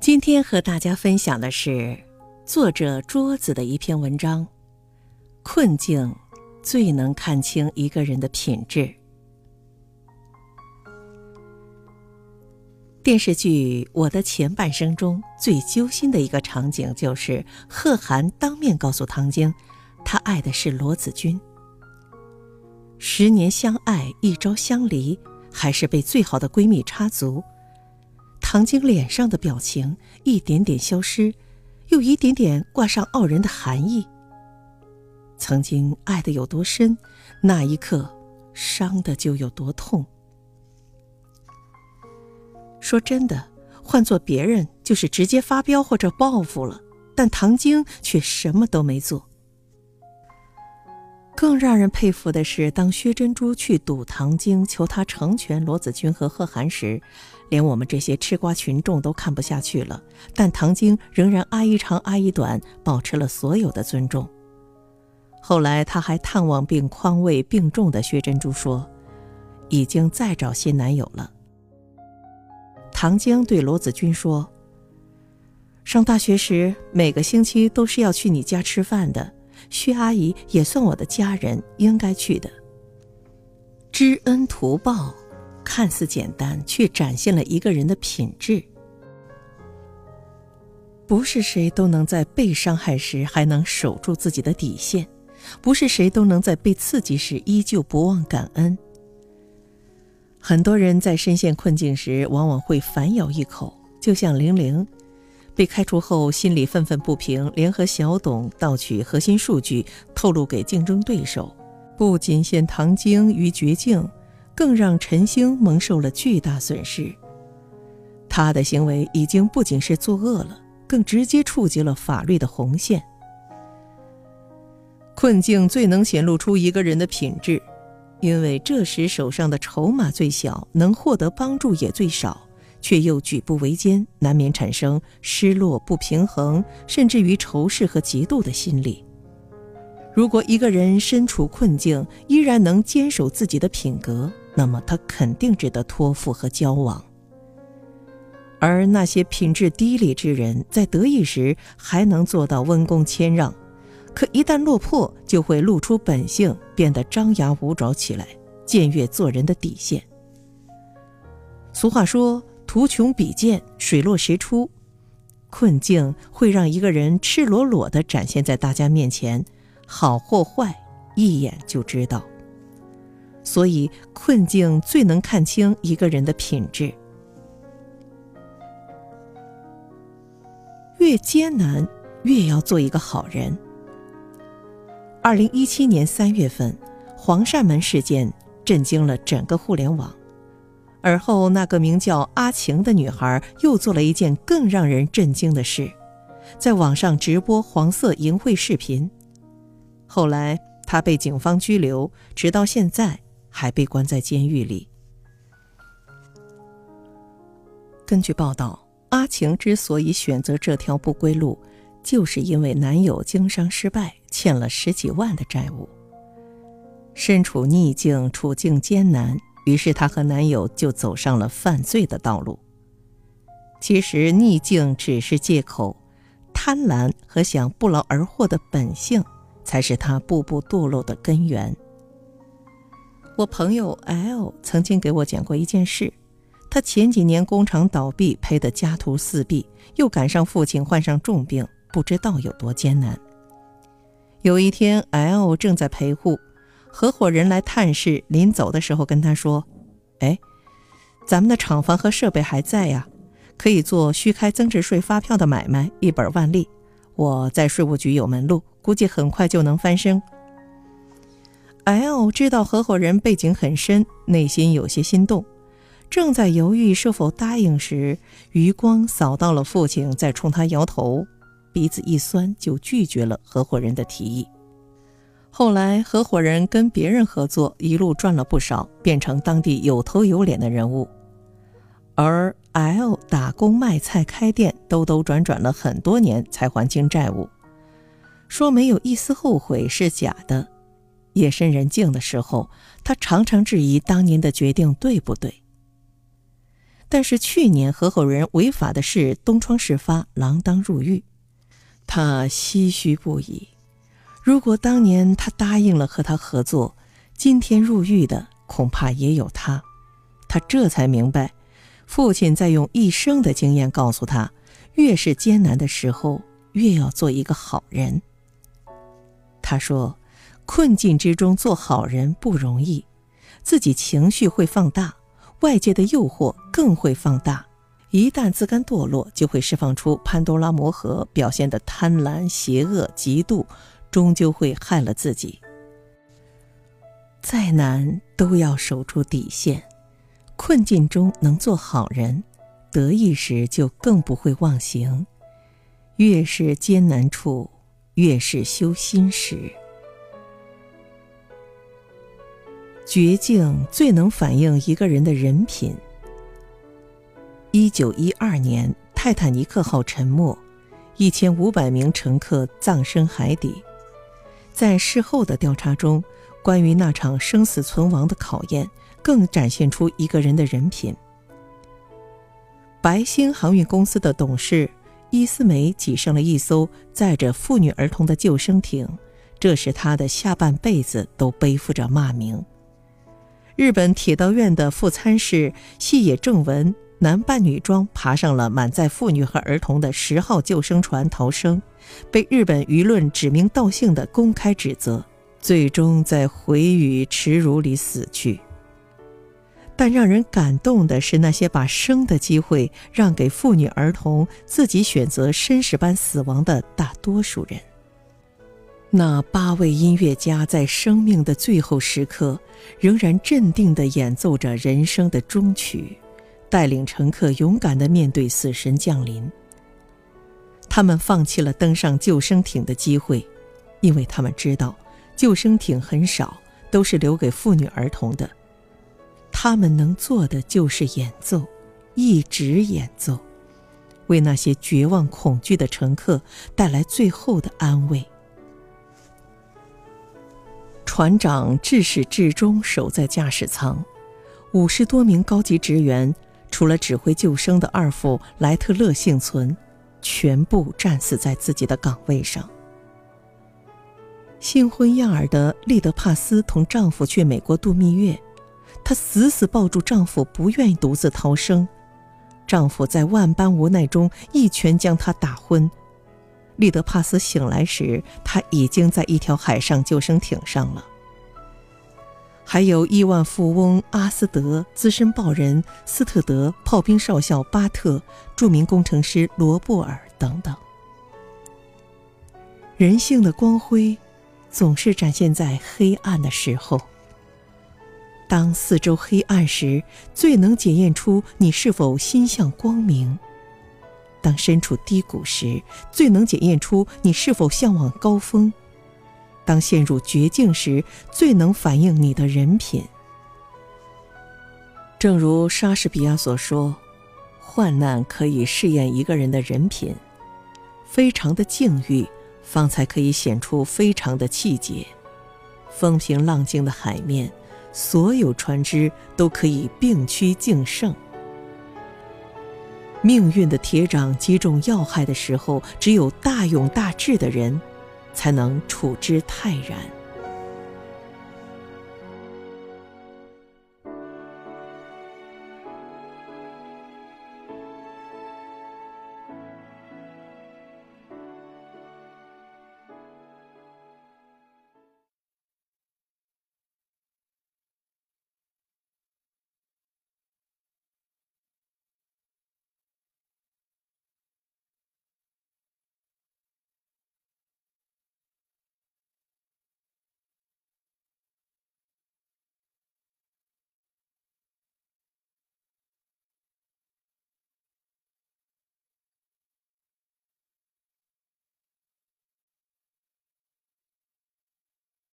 今天和大家分享的是作者桌子的一篇文章。困境最能看清一个人的品质。电视剧《我的前半生》中最揪心的一个场景，就是贺涵当面告诉唐晶，他爱的是罗子君。十年相爱，一朝相离，还是被最好的闺蜜插足。唐晶脸上的表情一点点消失，又一点点挂上傲人的寒意。曾经爱的有多深，那一刻伤的就有多痛。说真的，换做别人就是直接发飙或者报复了，但唐晶却什么都没做。更让人佩服的是，当薛珍珠去堵唐晶，求他成全罗子君和贺涵时，连我们这些吃瓜群众都看不下去了。但唐晶仍然阿一长阿一短，保持了所有的尊重。后来他还探望并宽慰病重的薛珍珠，说：“已经在找新男友了。”唐晶对罗子君说：“上大学时，每个星期都是要去你家吃饭的。”薛阿姨也算我的家人，应该去的。知恩图报，看似简单，却展现了一个人的品质。不是谁都能在被伤害时还能守住自己的底线，不是谁都能在被刺激时依旧不忘感恩。很多人在深陷困境时，往往会反咬一口，就像玲玲。被开除后，心里愤愤不平，联合小董盗取核心数据，透露给竞争对手，不仅陷唐晶于绝境，更让陈星蒙受了巨大损失。他的行为已经不仅是作恶了，更直接触及了法律的红线。困境最能显露出一个人的品质，因为这时手上的筹码最小，能获得帮助也最少。却又举步维艰，难免产生失落、不平衡，甚至于仇视和嫉妒的心理。如果一个人身处困境，依然能坚守自己的品格，那么他肯定值得托付和交往。而那些品质低劣之人，在得意时还能做到温恭谦让，可一旦落魄，就会露出本性，变得张牙舞爪起来，僭越做人的底线。俗话说。图穷匕见，水落石出。困境会让一个人赤裸裸地展现在大家面前，好或坏，一眼就知道。所以，困境最能看清一个人的品质。越艰难，越要做一个好人。二零一七年三月份，黄鳝门事件震惊了整个互联网。而后，那个名叫阿晴的女孩又做了一件更让人震惊的事，在网上直播黄色淫秽视频。后来，她被警方拘留，直到现在还被关在监狱里。根据报道，阿晴之所以选择这条不归路，就是因为男友经商失败，欠了十几万的债务，身处逆境，处境艰难。于是，她和男友就走上了犯罪的道路。其实，逆境只是借口，贪婪和想不劳而获的本性，才是她步步堕落的根源。我朋友 L 曾经给我讲过一件事：他前几年工厂倒闭，赔得家徒四壁，又赶上父亲患上重病，不知道有多艰难。有一天，L 正在陪护。合伙人来探视，临走的时候跟他说：“哎，咱们的厂房和设备还在呀，可以做虚开增值税发票的买卖，一本万利。我在税务局有门路，估计很快就能翻身。”L 知道合伙人背景很深，内心有些心动，正在犹豫是否答应时，余光扫到了父亲在冲他摇头，鼻子一酸，就拒绝了合伙人的提议。后来，合伙人跟别人合作，一路赚了不少，变成当地有头有脸的人物。而 L 打工卖菜开店，兜兜转转了很多年才还清债务，说没有一丝后悔是假的。夜深人静的时候，他常常质疑当年的决定对不对。但是去年合伙人违法的事东窗事发，锒铛入狱，他唏嘘不已。如果当年他答应了和他合作，今天入狱的恐怕也有他。他这才明白，父亲在用一生的经验告诉他：越是艰难的时候，越要做一个好人。他说：“困境之中做好人不容易，自己情绪会放大。”外界的诱惑更会放大，一旦自甘堕落，就会释放出潘多拉魔盒，表现的贪婪、邪恶、嫉妒，终究会害了自己。再难都要守住底线，困境中能做好人，得意时就更不会忘形。越是艰难处，越是修心时。绝境最能反映一个人的人品。一九一二年，泰坦尼克号沉没，一千五百名乘客葬身海底。在事后的调查中，关于那场生死存亡的考验，更展现出一个人的人品。白星航运公司的董事伊斯梅挤上了一艘载着妇女儿童的救生艇，这使他的下半辈子都背负着骂名。日本铁道院的副参事细野正文男扮女装爬上了满载妇女和儿童的十号救生船逃生，被日本舆论指名道姓的公开指责，最终在回语耻辱里死去。但让人感动的是，那些把生的机会让给妇女儿童，自己选择绅士般死亡的大多数人。那八位音乐家在生命的最后时刻，仍然镇定地演奏着人生的终曲，带领乘客勇敢地面对死神降临。他们放弃了登上救生艇的机会，因为他们知道救生艇很少，都是留给妇女儿童的。他们能做的就是演奏，一直演奏，为那些绝望恐惧的乘客带来最后的安慰。船长至始至终守在驾驶舱，五十多名高级职员，除了指挥救生的二副莱特勒幸存，全部战死在自己的岗位上。新婚燕尔的利德帕斯同丈夫去美国度蜜月，她死死抱住丈夫，不愿意独自逃生。丈夫在万般无奈中一拳将她打昏。利德帕斯醒来时，他已经在一条海上救生艇上了。还有亿万富翁阿斯德、资深报人斯特德、炮兵少校巴特、著名工程师罗布尔等等。人性的光辉，总是展现在黑暗的时候。当四周黑暗时，最能检验出你是否心向光明。当身处低谷时，最能检验出你是否向往高峰；当陷入绝境时，最能反映你的人品。正如莎士比亚所说：“患难可以试验一个人的人品，非常的境遇，方才可以显出非常的气节。风平浪静的海面，所有船只都可以并驱竞胜。”命运的铁掌击中要害的时候，只有大勇大志的人，才能处之泰然。